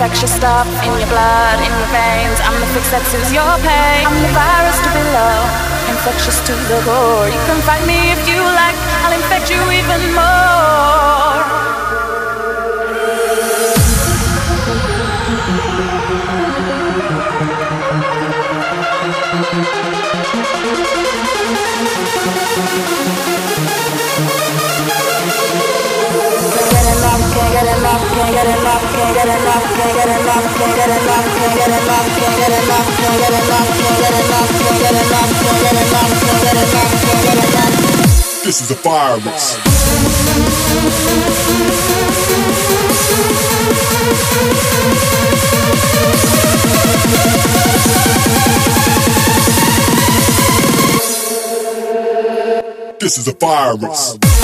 infectious stuff in your blood, in your veins. I'm the fix that soothes your pain. I'm the virus to below, infectious to the core. You can fight me if you like, I'll infect you even more. This is a virus. This is a virus.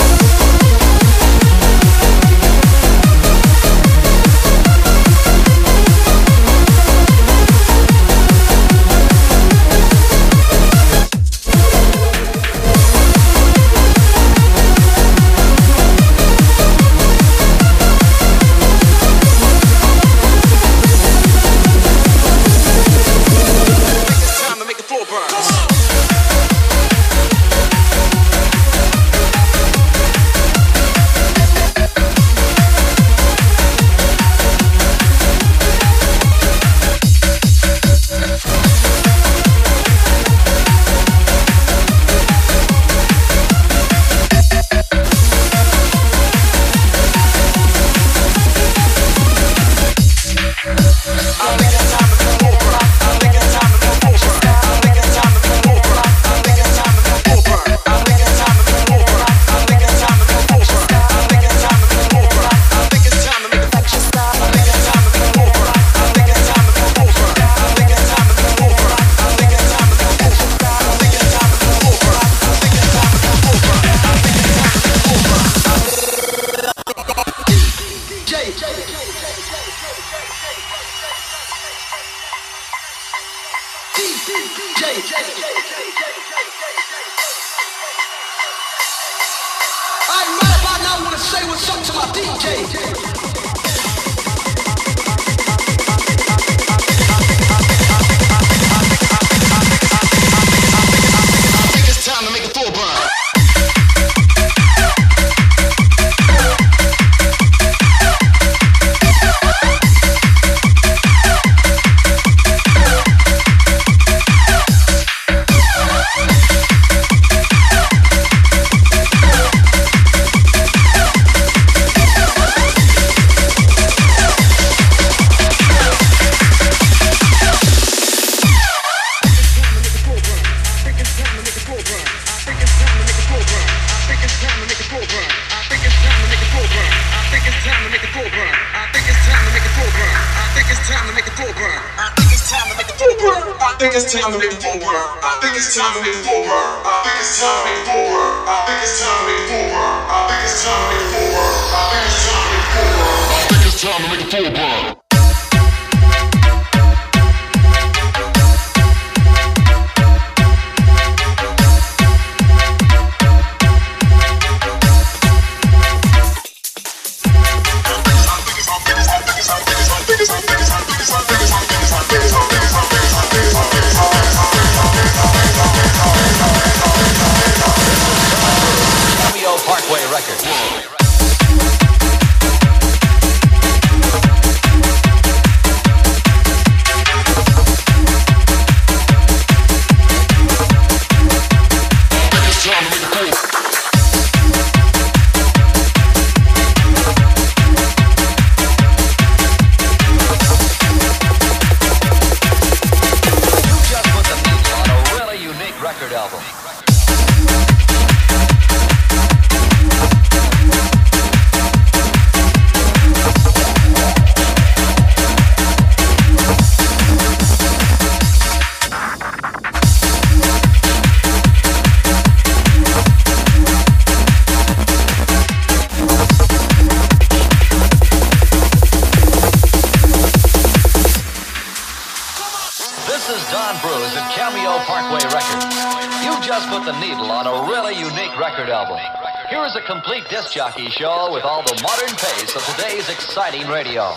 Disc jockey show with all the modern pace of today's exciting radio.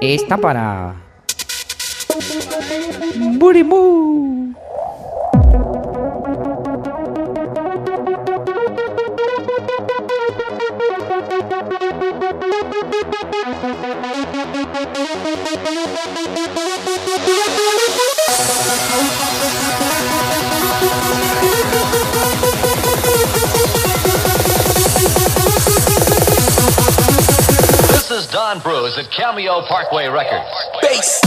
Esta para. Burimú. Bruise at Cameo Parkway Records. Bass.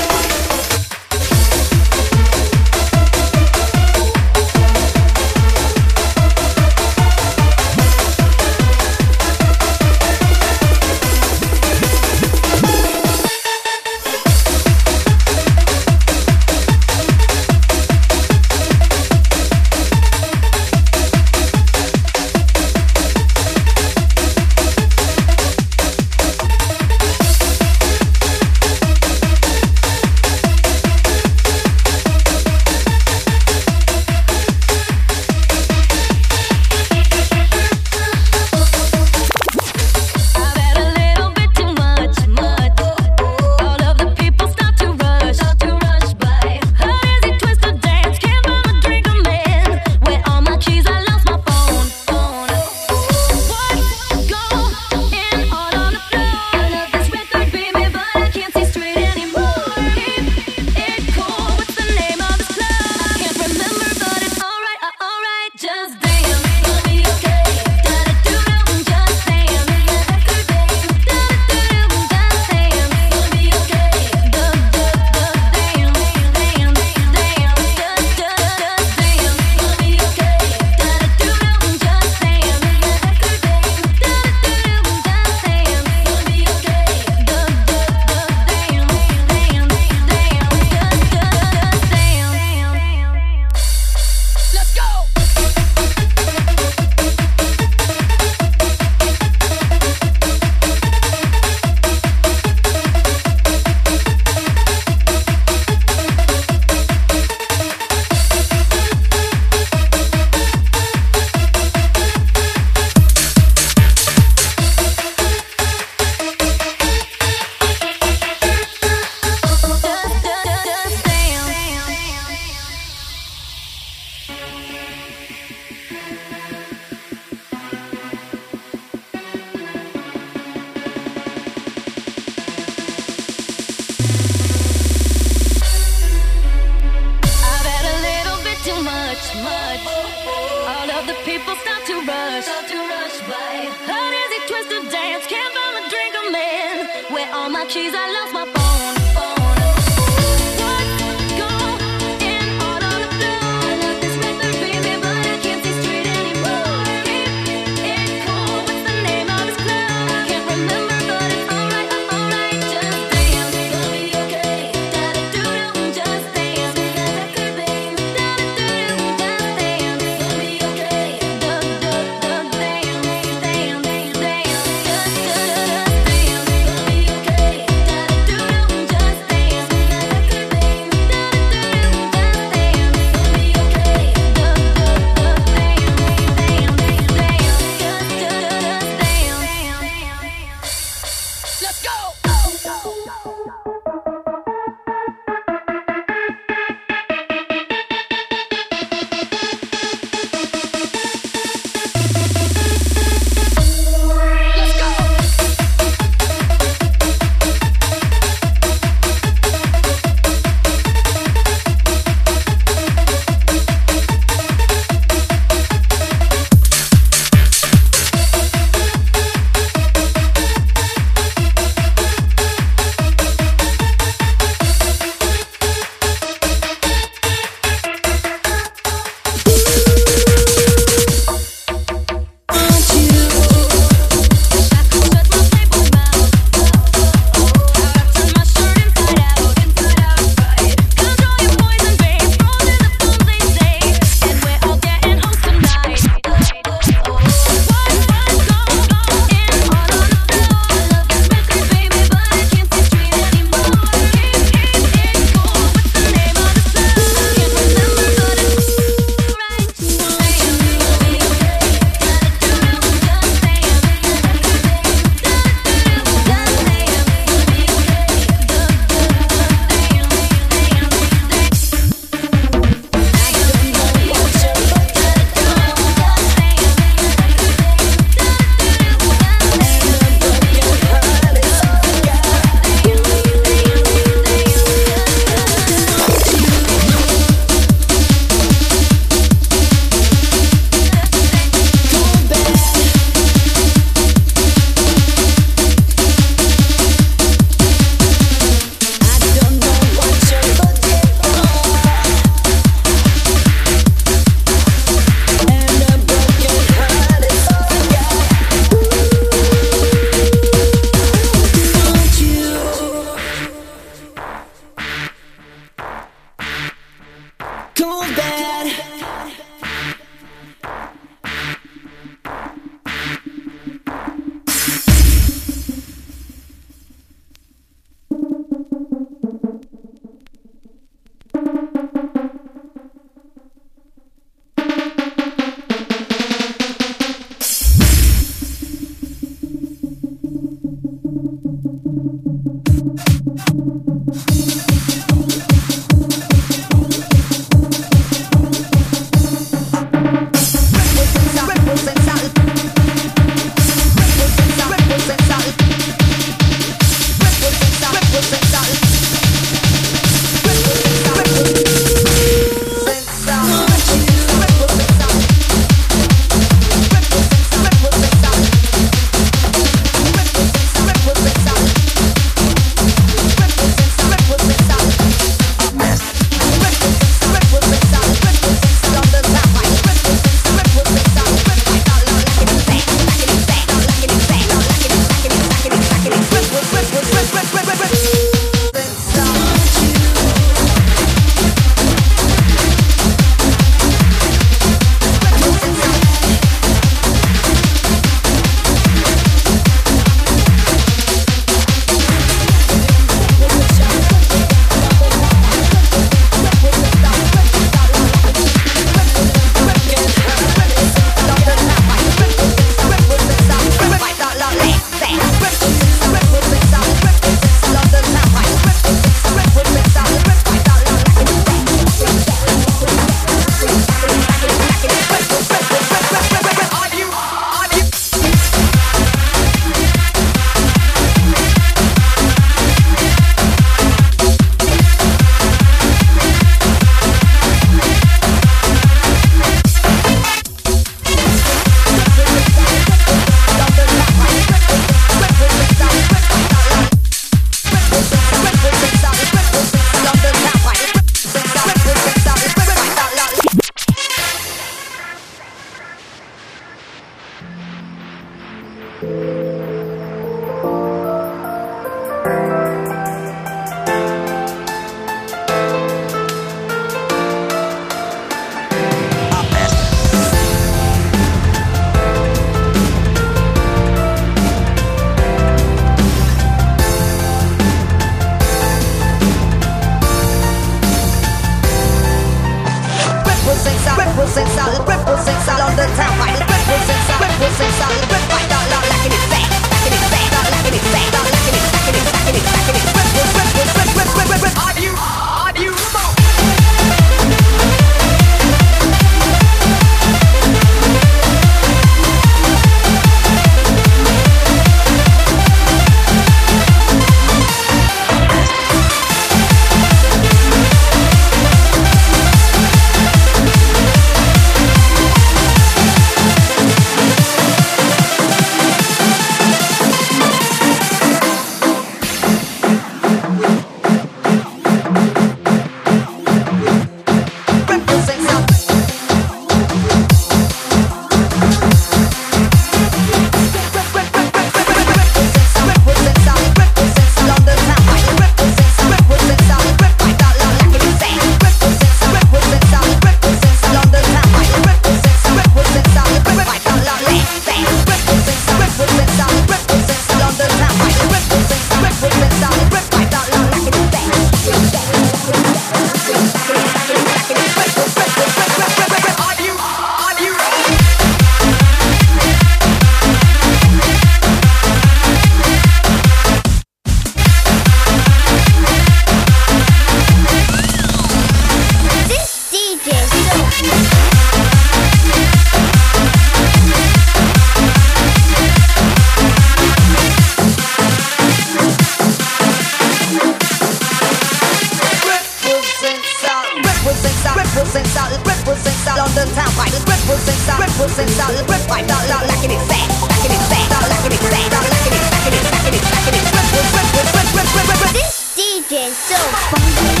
全校通知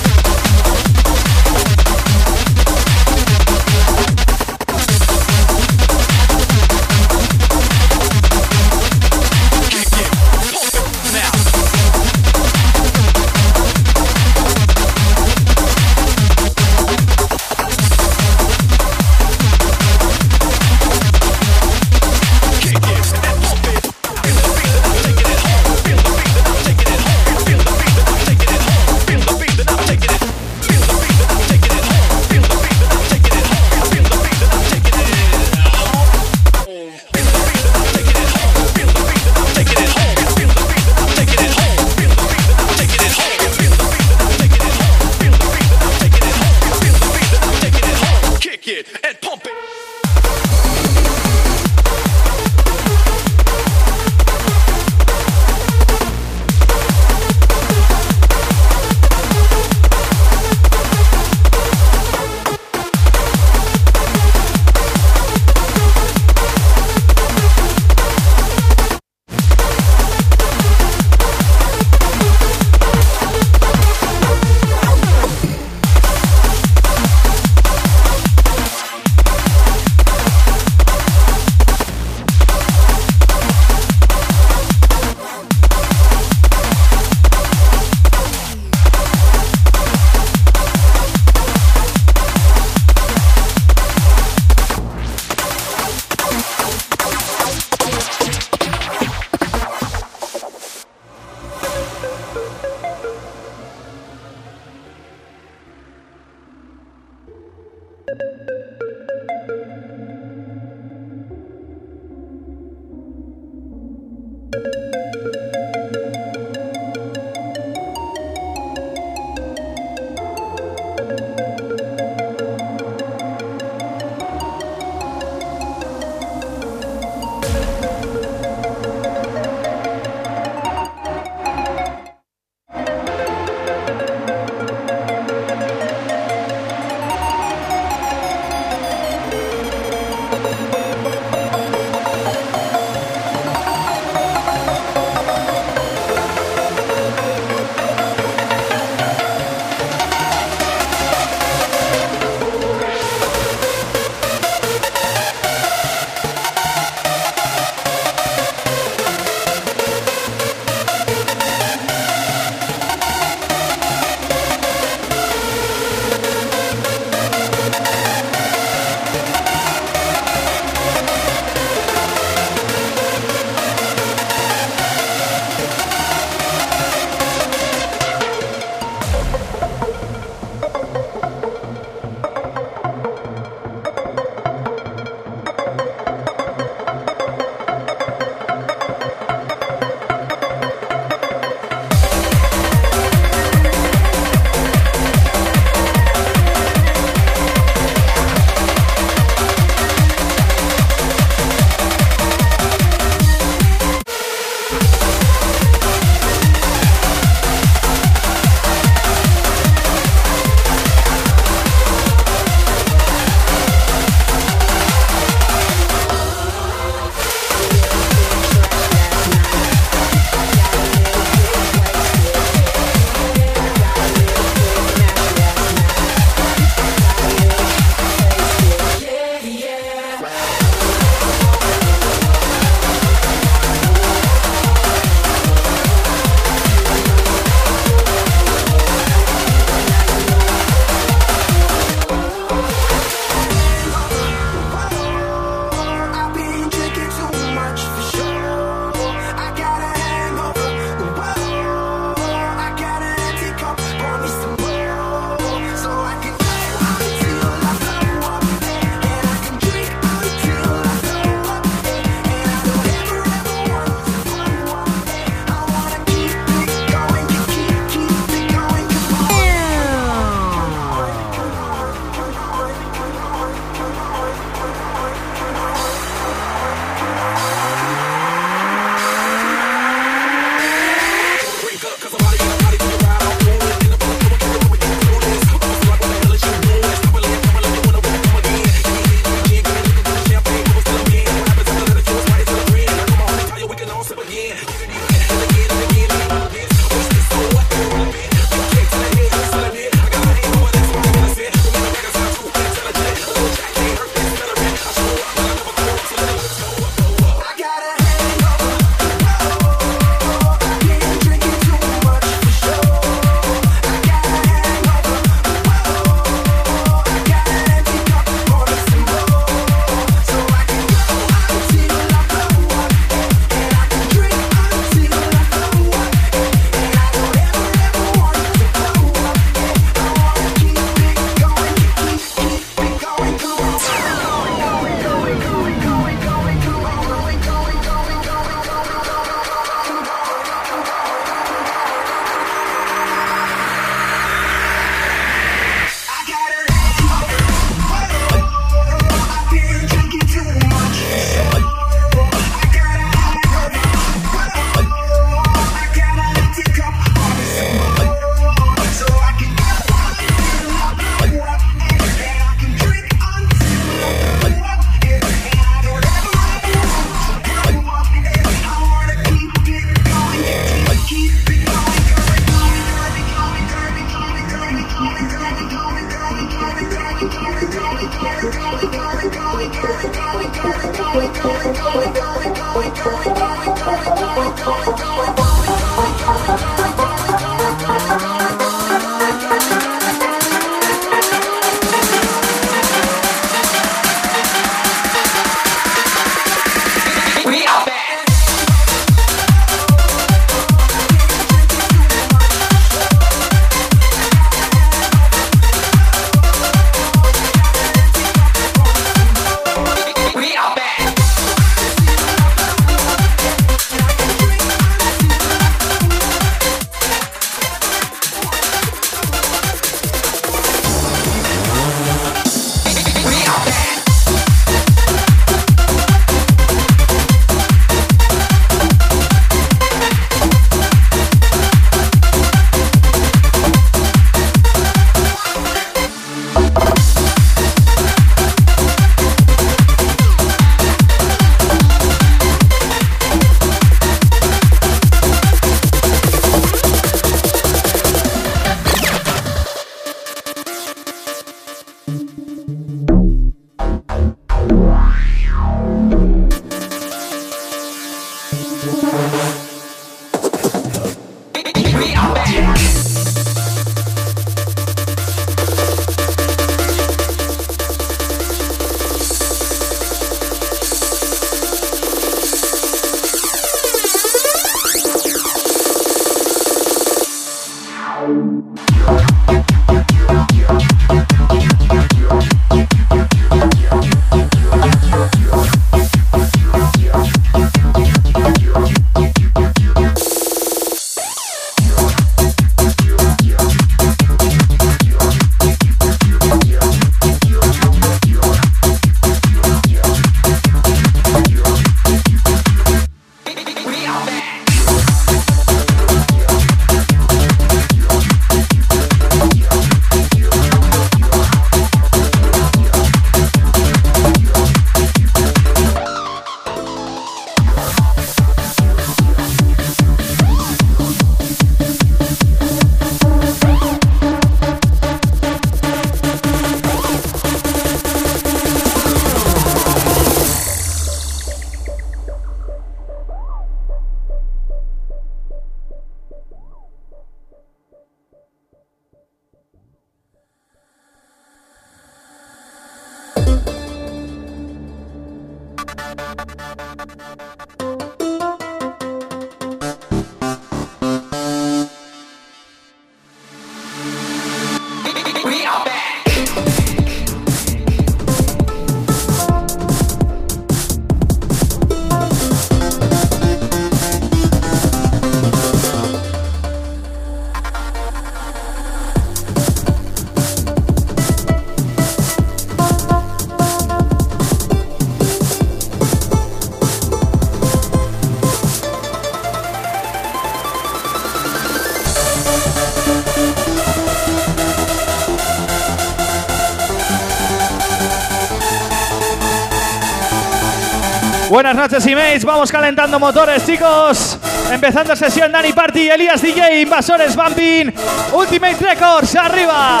Buenas noches, emails. Vamos calentando motores, chicos. Empezando sesión Dani Party, Elías DJ, Invasores Bumping, Ultimate Records, arriba.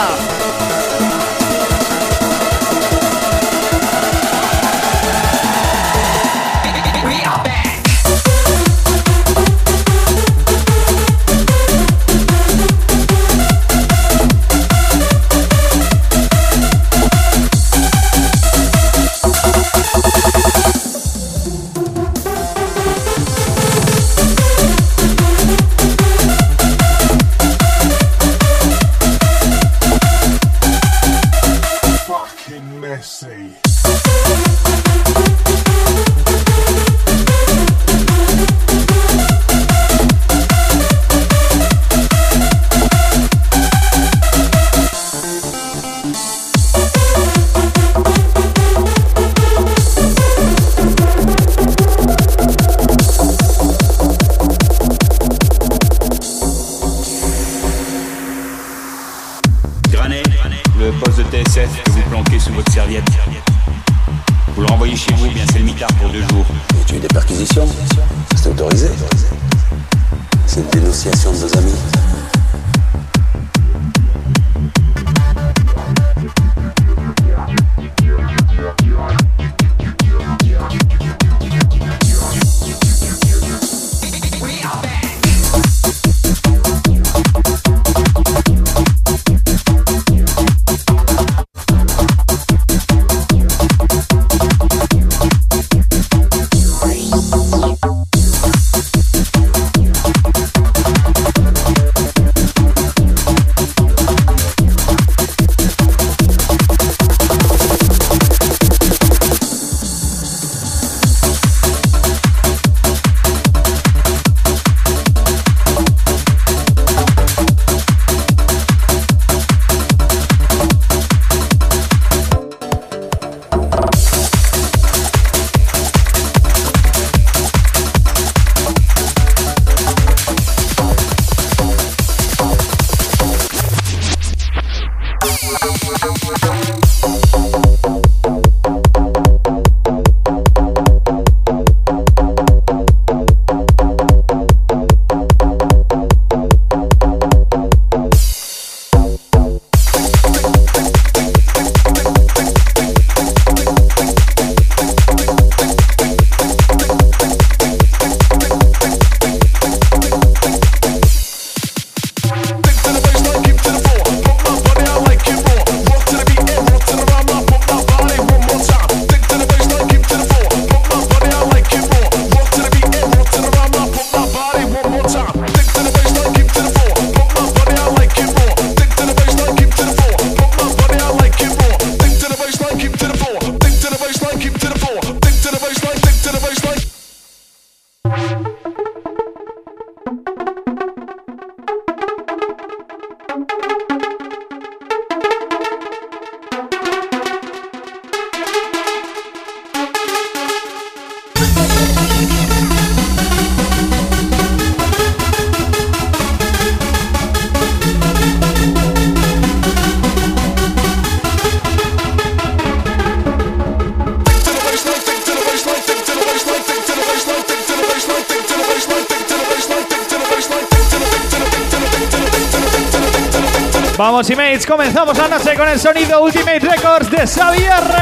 Comenzamos la noche con el sonido Ultimate Records de Xavier.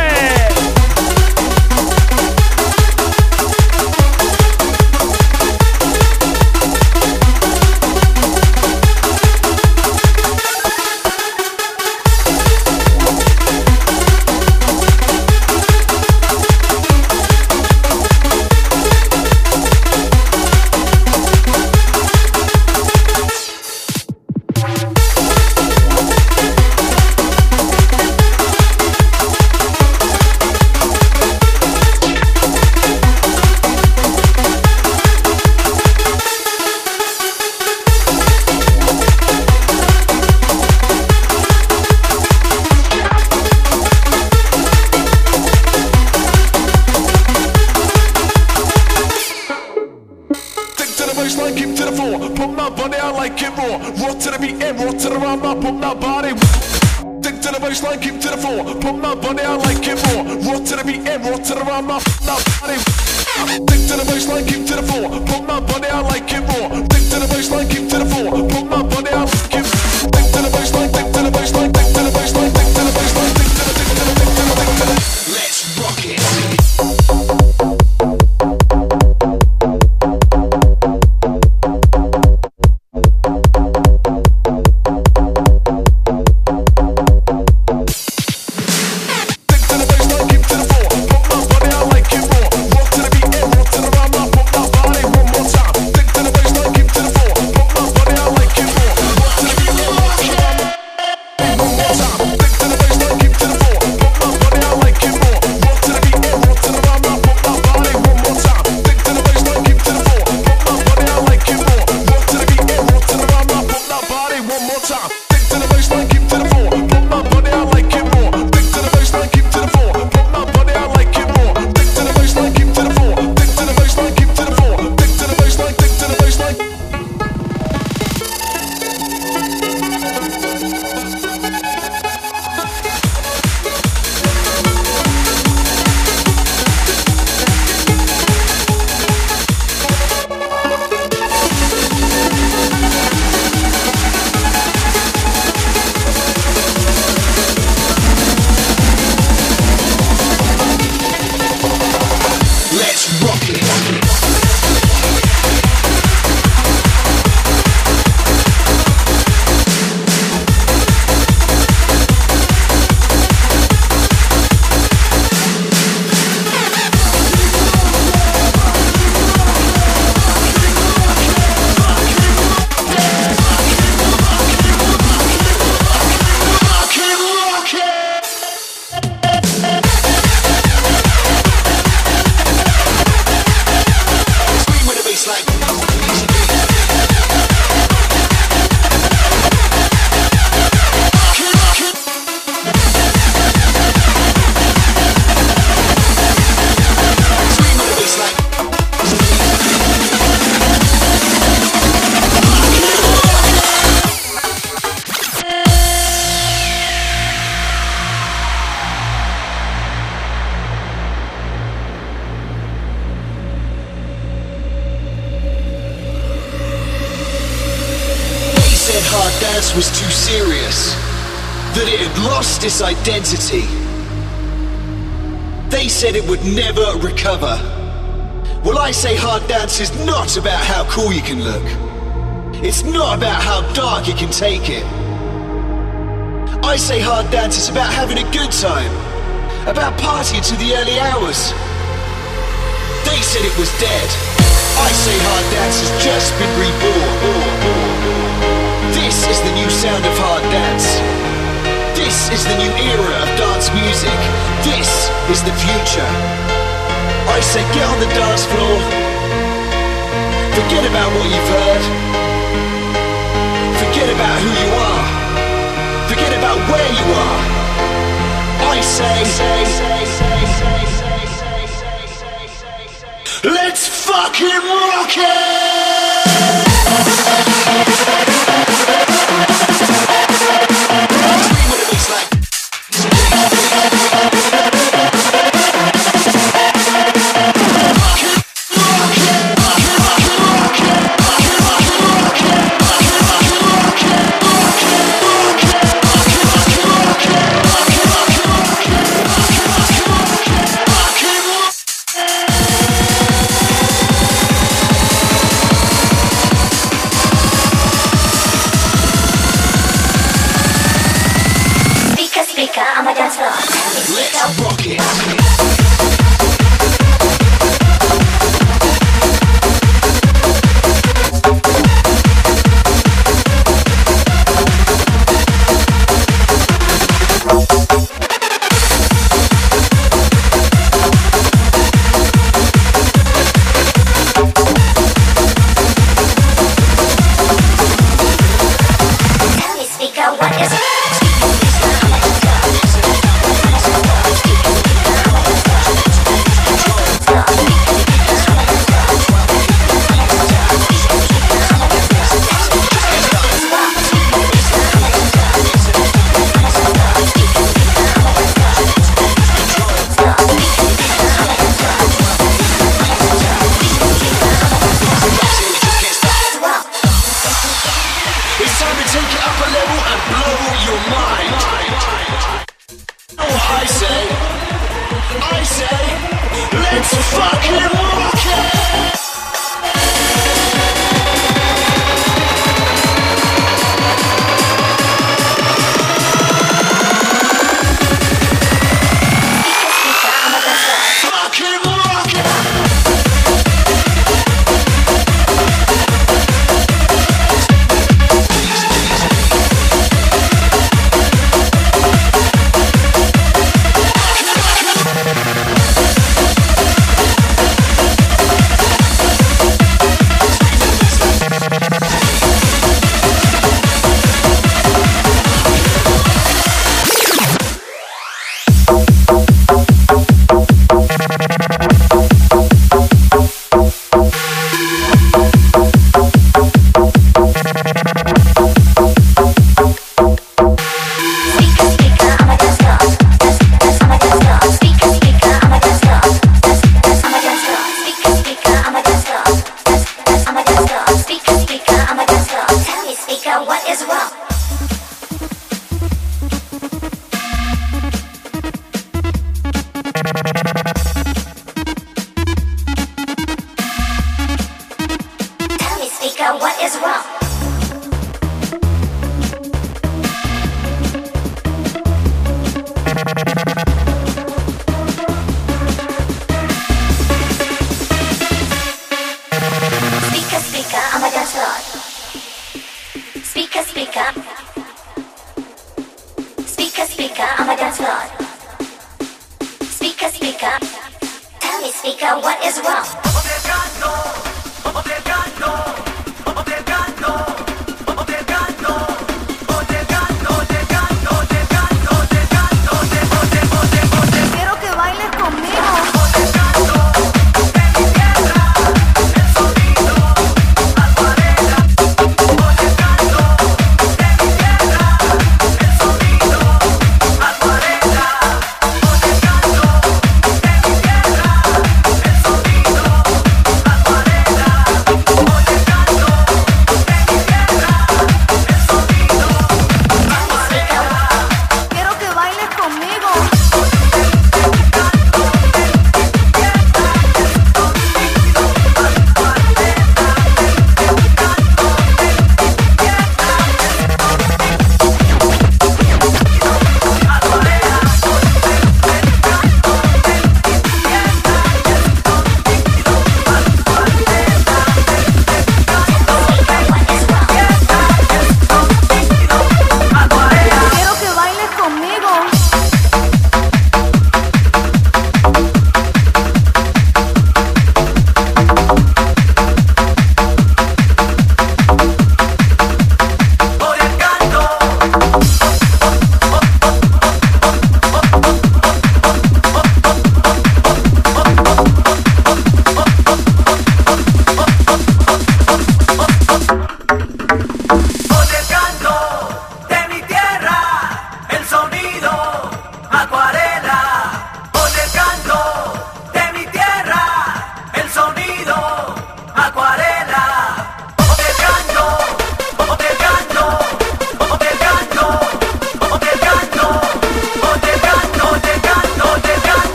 Said it would never recover. Well, I say hard dance is not about how cool you can look. It's not about how dark you can take it. I say hard dance is about having a good time, about partying to the early hours. They said it was dead. I say hard dance has just been reborn. This is the new sound of hard dance. This is the new era of dance music. This is the future. I say get on the dance floor. Forget about what you've heard. Forget about who you are. Forget about where you are. I say, let's fucking rock it.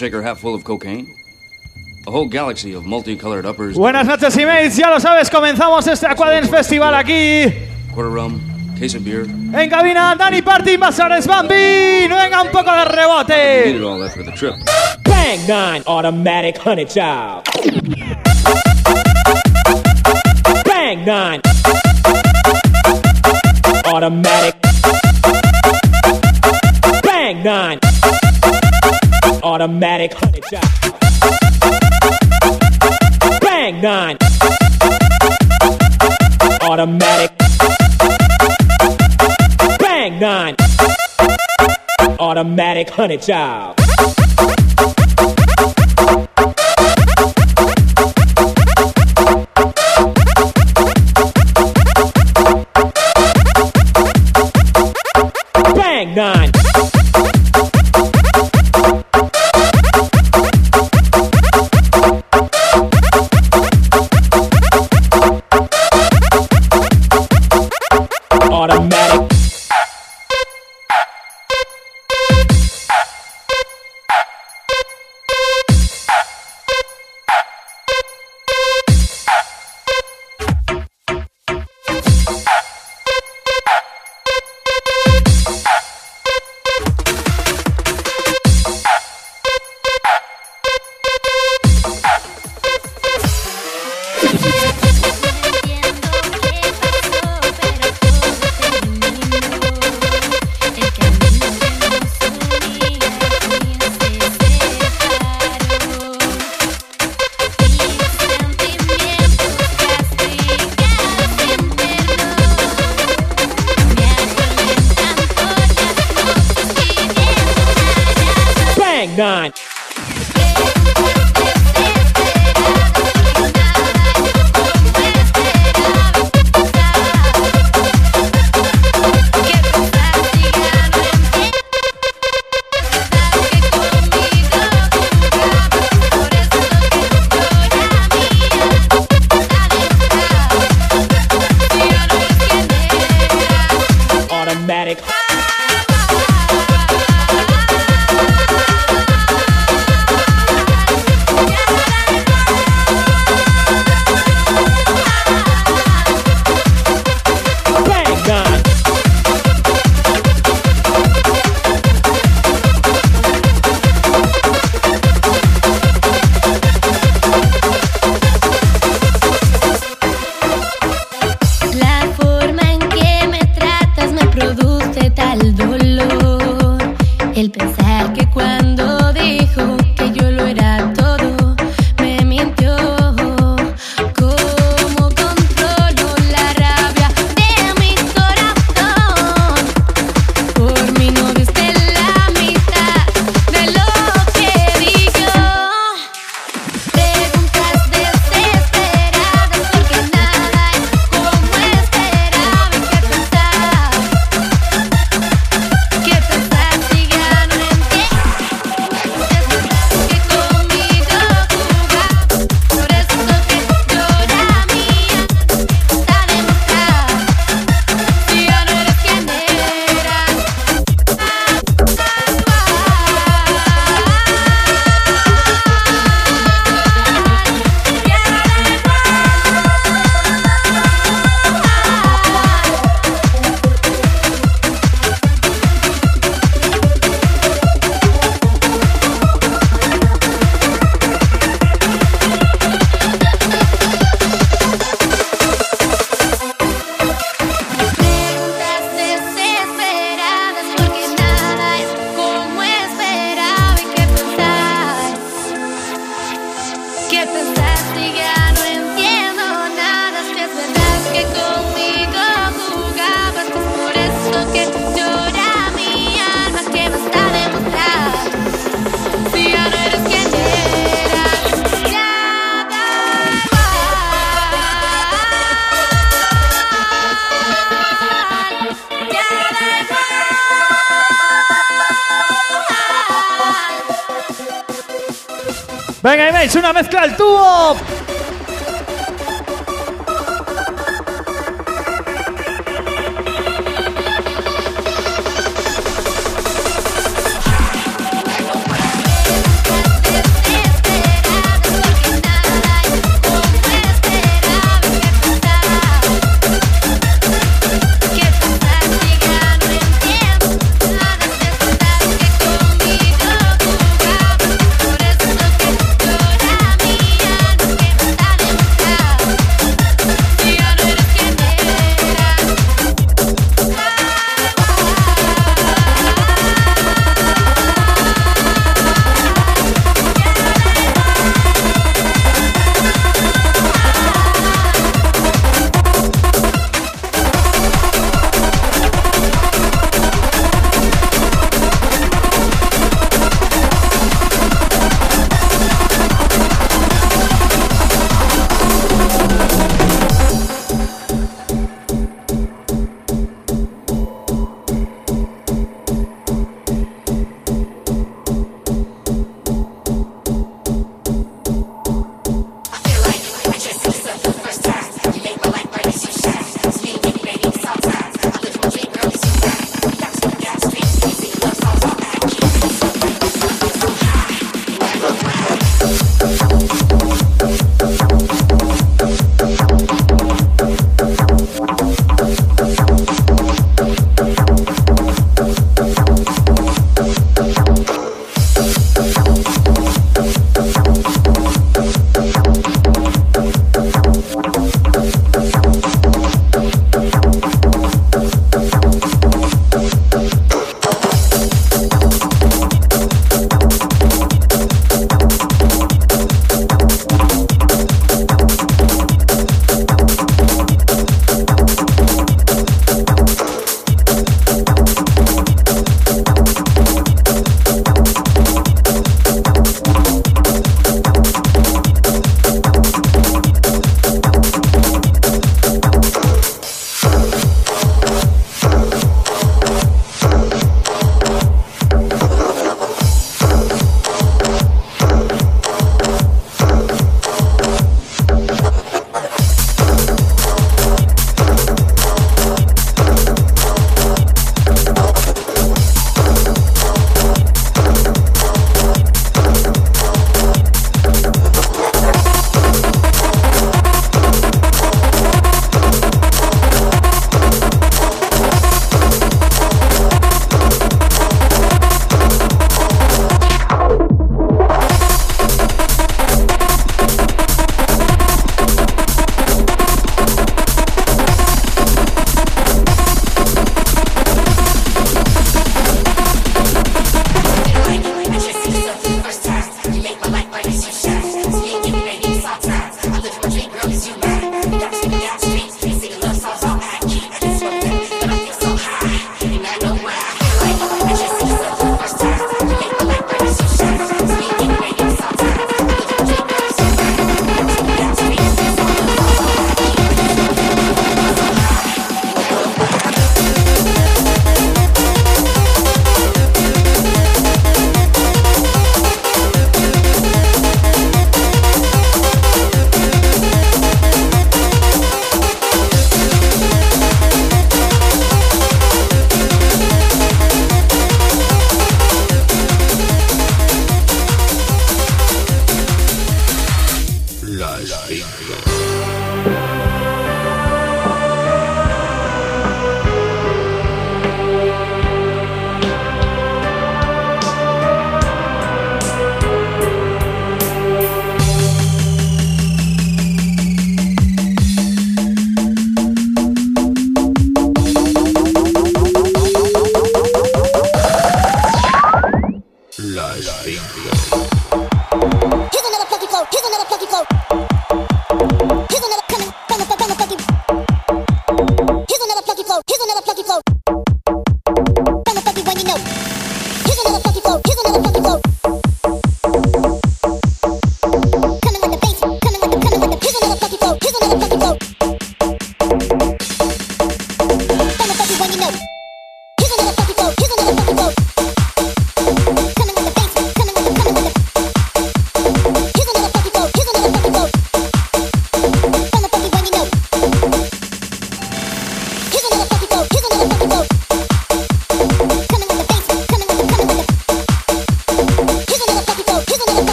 shaker half full of cocaine? A whole galaxy of multicolored uppers. Buenas noches, mates. Ya lo sabes, comenzamos este Aquadance Festival aquí. Quarter rum, case of beer. En cabina, Dani Party, Basares Bambi. Venga un poco de rebote. Bang nine automatic honey child. honey child. gone.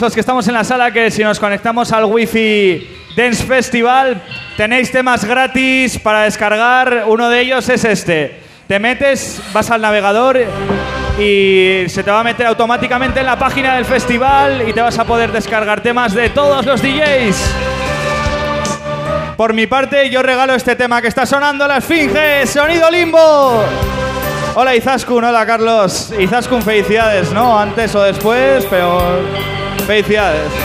Los que estamos en la sala que si nos conectamos al Wi-Fi Dance Festival tenéis temas gratis para descargar. Uno de ellos es este. Te metes, vas al navegador y se te va a meter automáticamente en la página del festival y te vas a poder descargar temas de todos los DJs. Por mi parte, yo regalo este tema que está sonando, la Esfinge, Sonido Limbo. Hola Izaskun, hola Carlos. Izaskun, felicidades, ¿no? Antes o después, pero felicidades.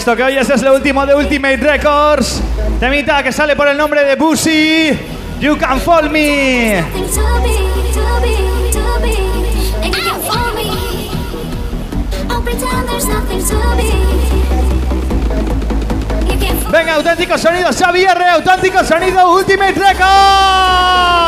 Esto que oyes es lo último de Ultimate Records. Temita que sale por el nombre de Bussy. You can fall me. Venga, auténtico sonido Xavier, auténtico sonido Ultimate Records.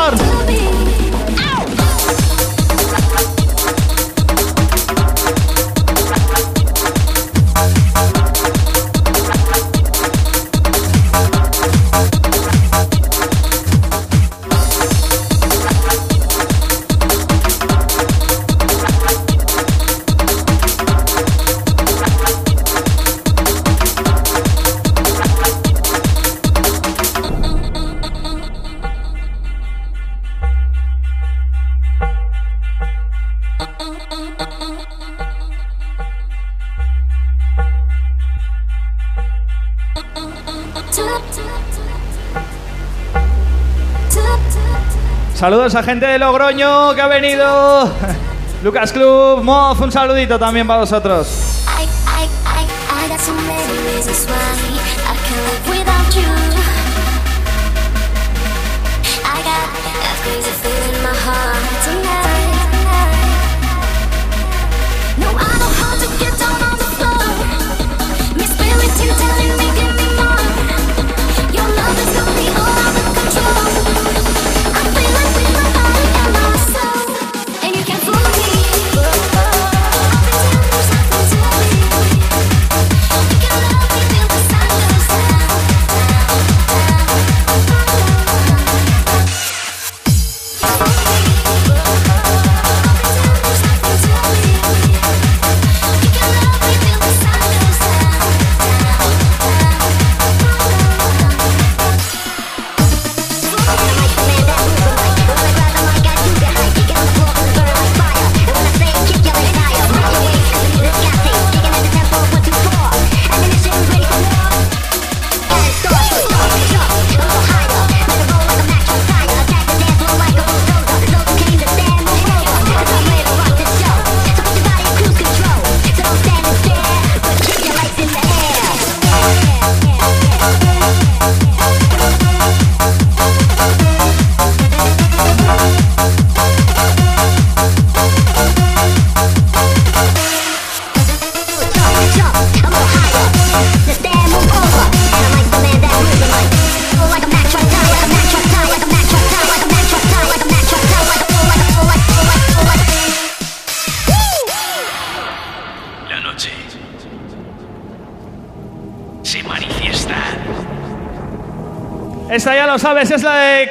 Saludos a gente de Logroño que ha venido. Lucas Club, Moz, un saludito también para vosotros.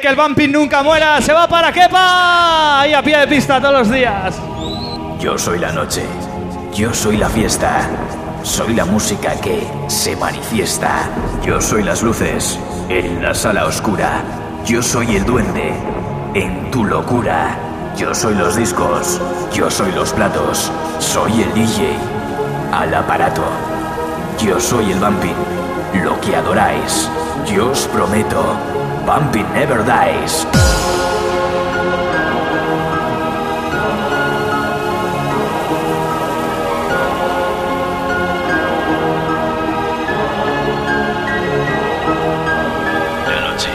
Que el bumping nunca muera. Se va para Kepa. Ahí a pie de pista todos los días. Yo soy la noche. Yo soy la fiesta. Soy la música que se manifiesta. Yo soy las luces en la sala oscura. Yo soy el duende en tu locura. Yo soy los discos. Yo soy los platos. Soy el DJ al aparato. Yo soy el bumping, lo que adoráis. Yo os prometo, bumping never dies. La noche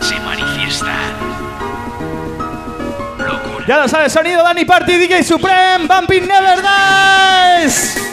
se manifiesta. Ya lo sabes, sonido Dani Party, DJ Supreme, Bumping Never Dies.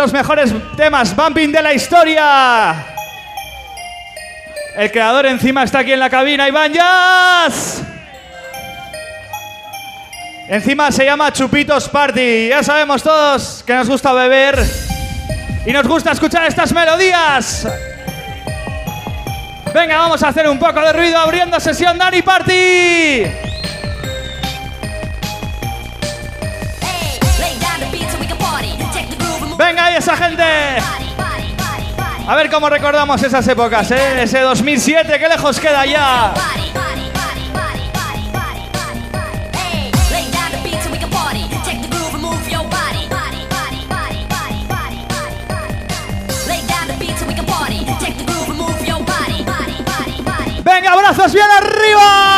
Los mejores temas bumping de la historia. El creador encima está aquí en la cabina, Iván Jazz. Encima se llama Chupitos Party. Ya sabemos todos que nos gusta beber y nos gusta escuchar estas melodías. Venga, vamos a hacer un poco de ruido abriendo sesión Dani Party. A ver cómo recordamos esas épocas, ¿eh? Ese 2007, qué lejos queda ya. Venga, brazos bien arriba.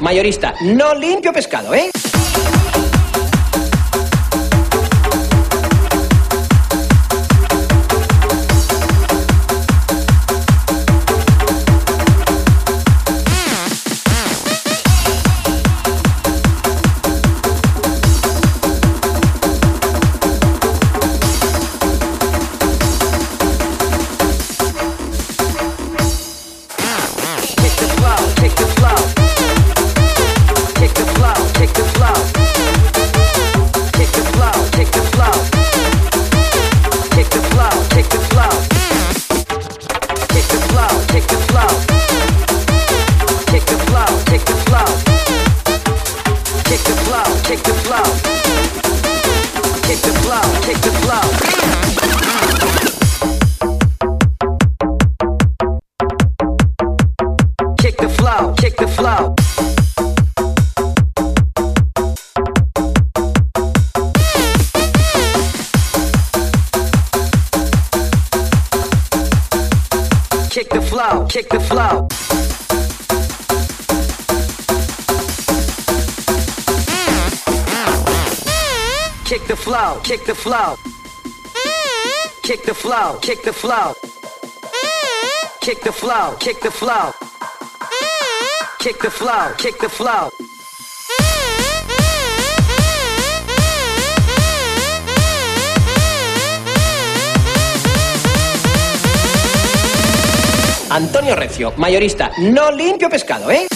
Mayorista. No limpio pescado, ¿eh? Flow, kick the flow. Kick the flow, kick the flow. Kick the flow, kick the flow. Kick the flow, kick the flow. Antonio Recio, mayorista. No limpio pescado, ¿eh?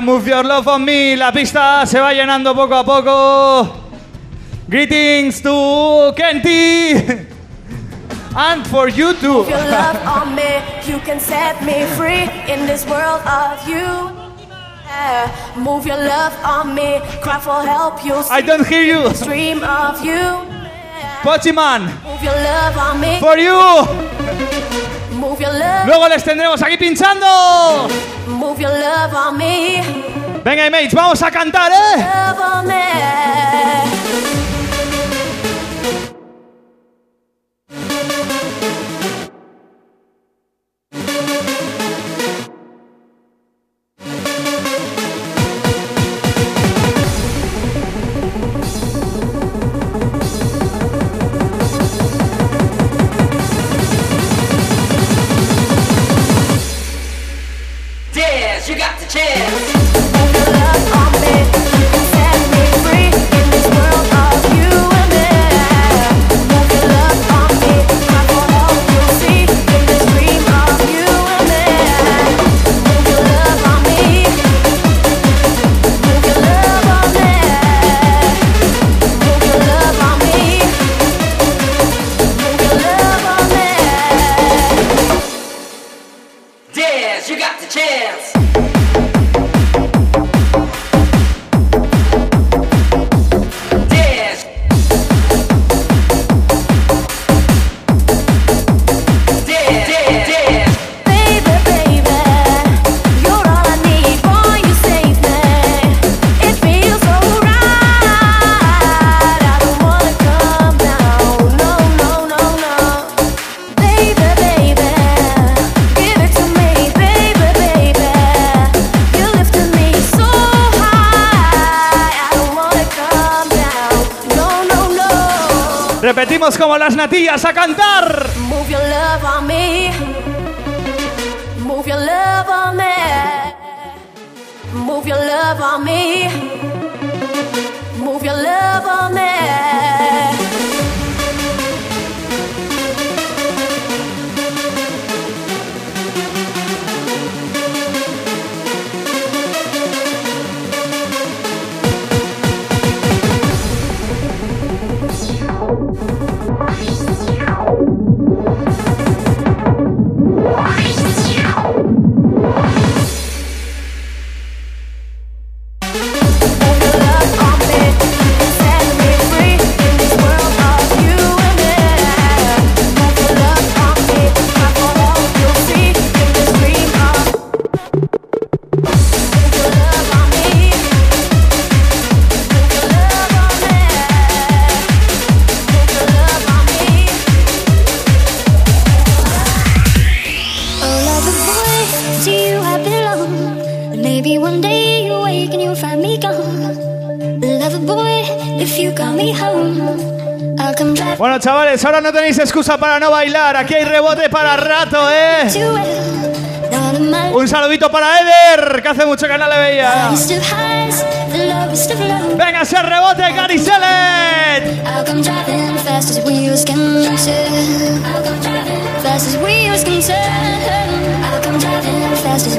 Venga, move your love on me. La pista se va llenando poco a poco. Greetings to Kenty. And for you too. Move your love on me, you can set me free in this world of you. Yeah. Move your love on me, cry for help, you I don't hear you. Dream of you. Pochiman. Move your love on me. For you. Luego les tendremos aquí pinchando. Venga, mates, vamos a cantar, ¿eh? Hallelujah, sacan ahora no tenéis excusa para no bailar. Aquí hay rebote para rato, ¿eh? Un saludito para Eder, que hace mucho que no le veía. Venga, ese rebote, Gary Sellet. Fast as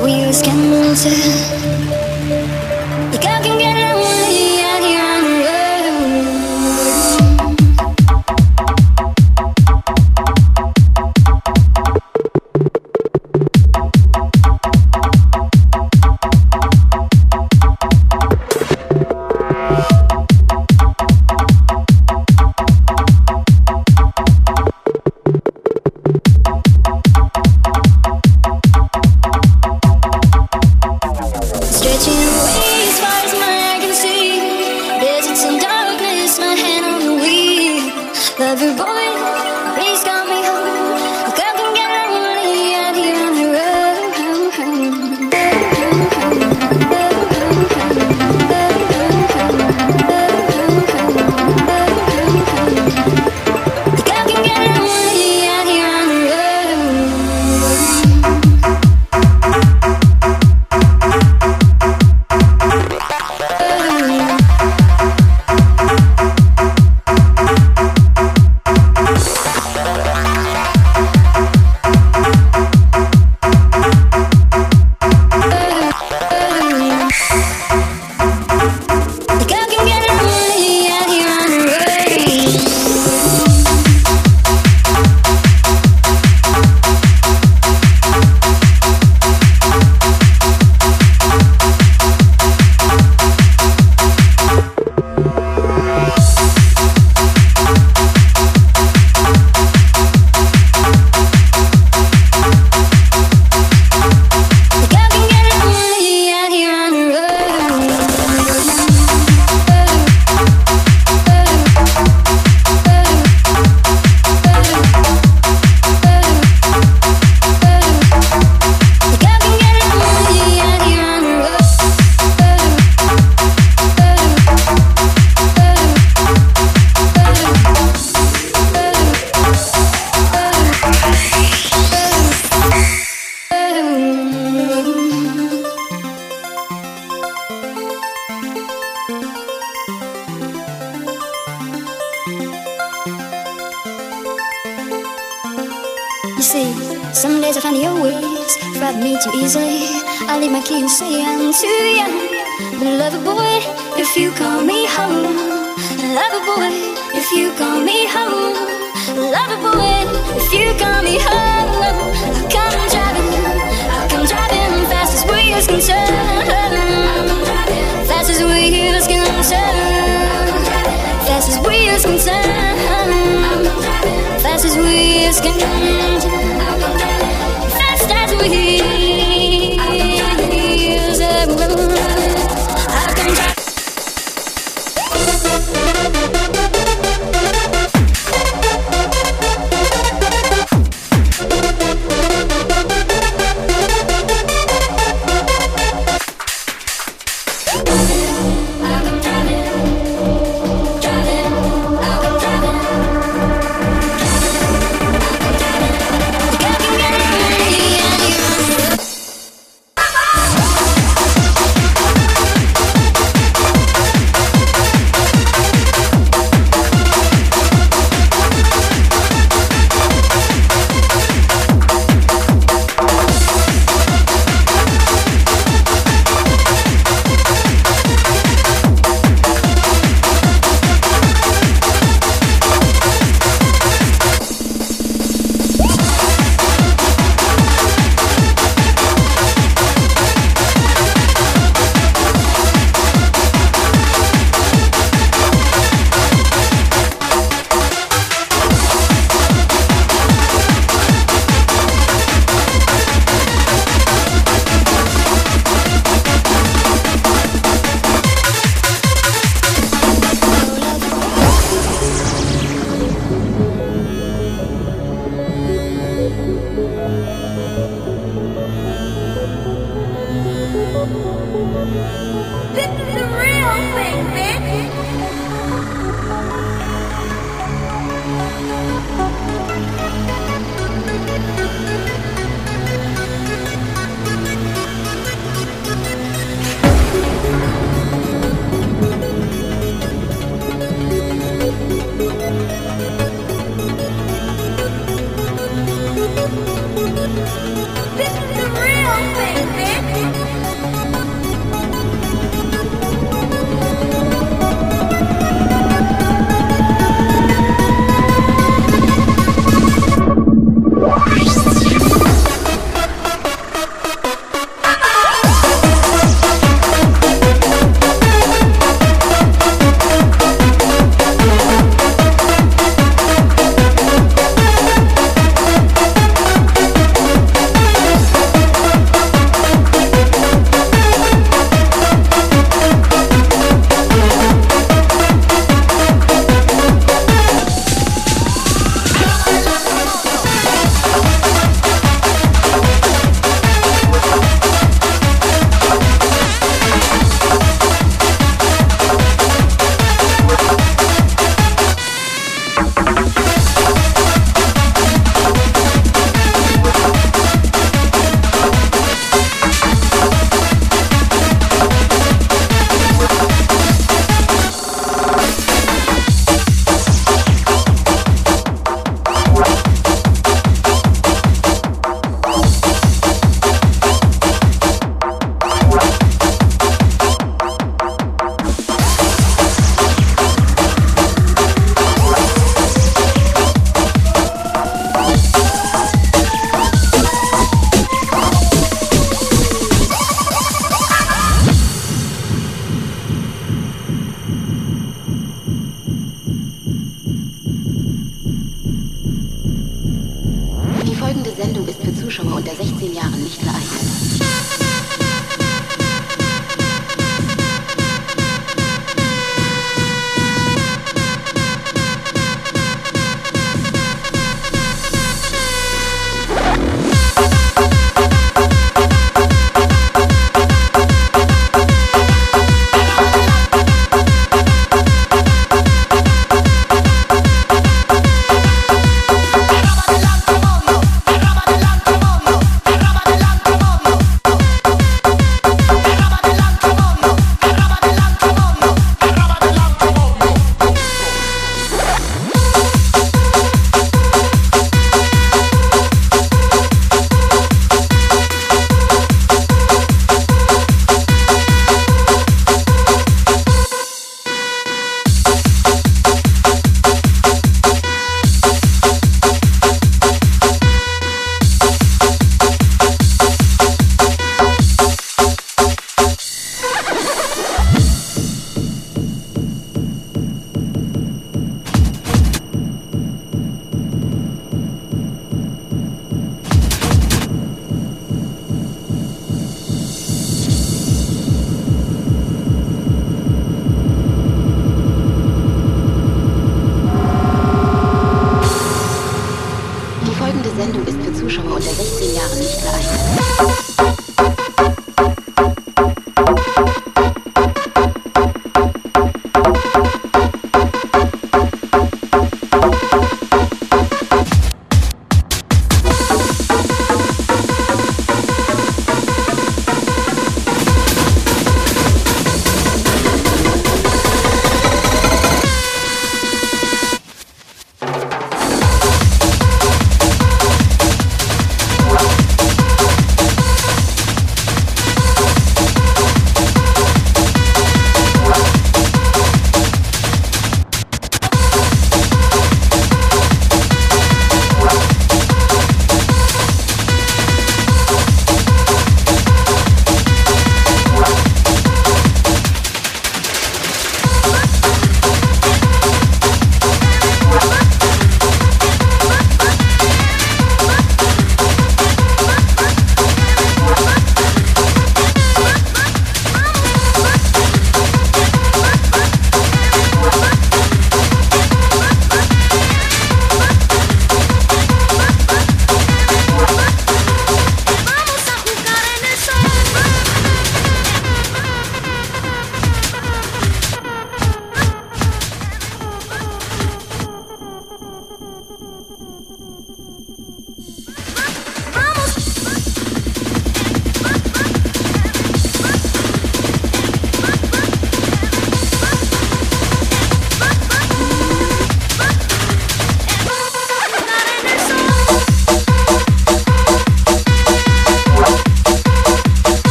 asking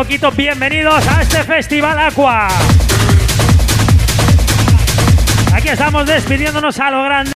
poquito, bienvenidos a este Festival Aqua. Aquí estamos despidiéndonos a lo grande.